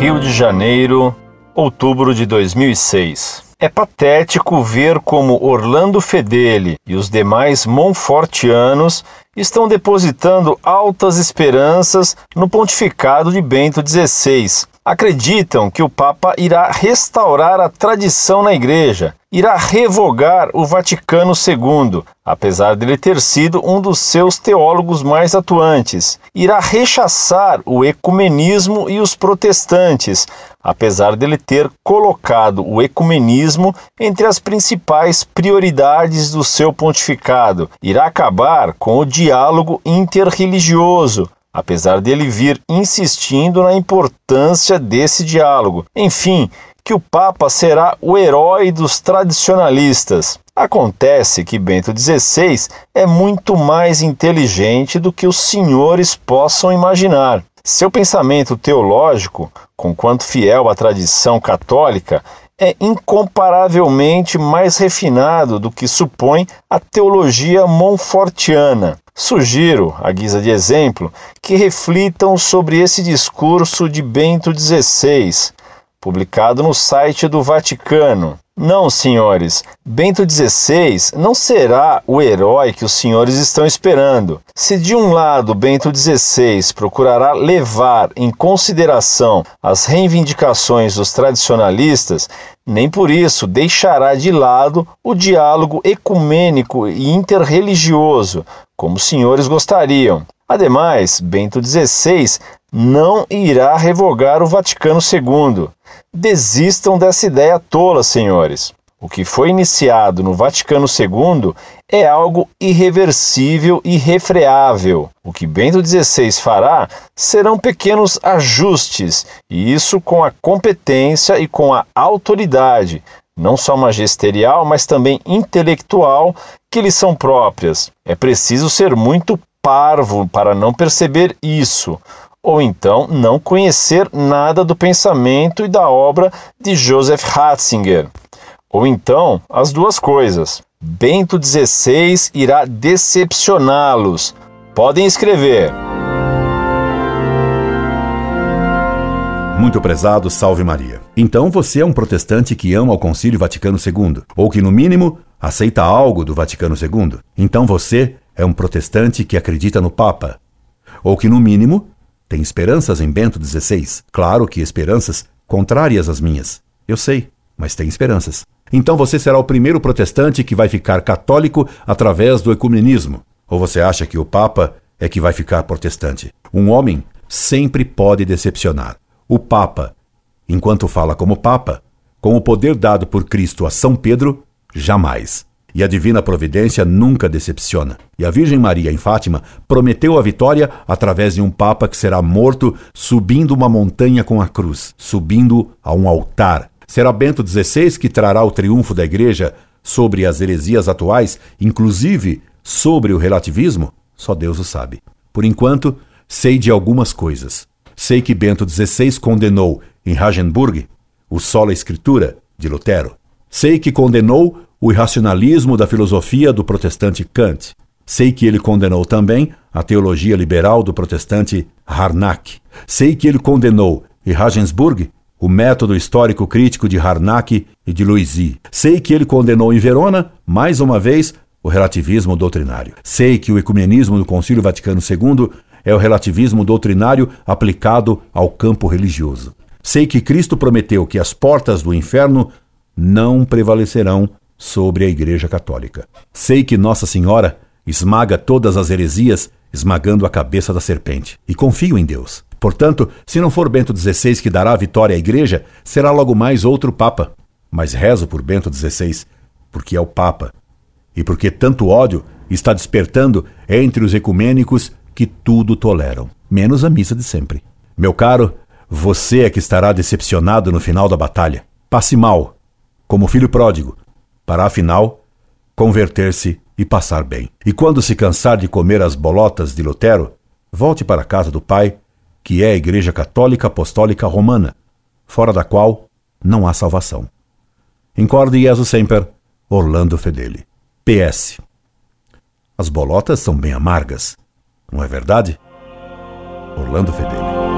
Rio de Janeiro, outubro de 2006. É patético ver como Orlando Fedeli e os demais Monfortianos estão depositando altas esperanças no pontificado de Bento XVI. Acreditam que o Papa irá restaurar a tradição na Igreja, irá revogar o Vaticano II, apesar dele ter sido um dos seus teólogos mais atuantes, irá rechaçar o ecumenismo e os protestantes, apesar dele ter colocado o ecumenismo entre as principais prioridades do seu pontificado, irá acabar com o diálogo interreligioso, apesar dele vir insistindo na importância desse diálogo. Enfim, que o Papa será o herói dos tradicionalistas. Acontece que Bento XVI é muito mais inteligente do que os senhores possam imaginar. Seu pensamento teológico, conquanto fiel à tradição católica, é incomparavelmente mais refinado do que supõe a teologia monfortiana. Sugiro, à guisa de exemplo, que reflitam sobre esse discurso de Bento XVI, publicado no site do Vaticano. Não, senhores, Bento XVI não será o herói que os senhores estão esperando. Se de um lado Bento XVI procurará levar em consideração as reivindicações dos tradicionalistas, nem por isso deixará de lado o diálogo ecumênico e interreligioso, como os senhores gostariam. Ademais, Bento XVI não irá revogar o Vaticano II. Desistam dessa ideia tola, senhores. O que foi iniciado no Vaticano II é algo irreversível e irrefreável. O que Bento XVI fará serão pequenos ajustes, e isso com a competência e com a autoridade, não só magisterial, mas também intelectual, que lhe são próprias. É preciso ser muito parvo para não perceber isso ou então não conhecer nada do pensamento e da obra de Joseph Ratzinger. Ou então as duas coisas. Bento XVI irá decepcioná-los. Podem escrever. Muito prezado, salve Maria. Então você é um protestante que ama o Concílio Vaticano II, ou que, no mínimo, aceita algo do Vaticano II. Então você é um protestante que acredita no Papa, ou que, no mínimo, tem esperanças em Bento XVI? Claro que esperanças contrárias às minhas. Eu sei, mas tem esperanças. Então você será o primeiro protestante que vai ficar católico através do ecumenismo. Ou você acha que o Papa é que vai ficar protestante? Um homem sempre pode decepcionar. O Papa, enquanto fala como Papa, com o poder dado por Cristo a São Pedro, jamais. E a divina providência nunca decepciona. E a Virgem Maria em Fátima prometeu a vitória através de um Papa que será morto subindo uma montanha com a cruz, subindo a um altar. Será Bento XVI que trará o triunfo da Igreja sobre as heresias atuais, inclusive sobre o relativismo? Só Deus o sabe. Por enquanto, sei de algumas coisas. Sei que Bento XVI condenou em Hagenburg o Sola Escritura de Lutero. Sei que condenou o irracionalismo da filosofia do protestante Kant. Sei que ele condenou também a teologia liberal do protestante Harnack. Sei que ele condenou em Regensburg o método histórico crítico de Harnack e de Loisy. Sei que ele condenou em Verona, mais uma vez, o relativismo doutrinário. Sei que o ecumenismo do Concílio Vaticano II é o relativismo doutrinário aplicado ao campo religioso. Sei que Cristo prometeu que as portas do inferno não prevalecerão sobre a Igreja Católica. Sei que Nossa Senhora esmaga todas as heresias, esmagando a cabeça da serpente. E confio em Deus. Portanto, se não for Bento XVI que dará a vitória à Igreja, será logo mais outro Papa. Mas rezo por Bento XVI, porque é o Papa. E porque tanto ódio está despertando entre os ecumênicos que tudo toleram, menos a missa de sempre. Meu caro, você é que estará decepcionado no final da batalha. Passe mal, como filho pródigo, para afinal converter-se e passar bem. E quando se cansar de comer as bolotas de Lutero, volte para a casa do Pai, que é a Igreja Católica Apostólica Romana, fora da qual não há salvação. Incorde Jesus Semper, Orlando Fedeli. PS. As bolotas são bem amargas, não é verdade? Orlando Fedeli.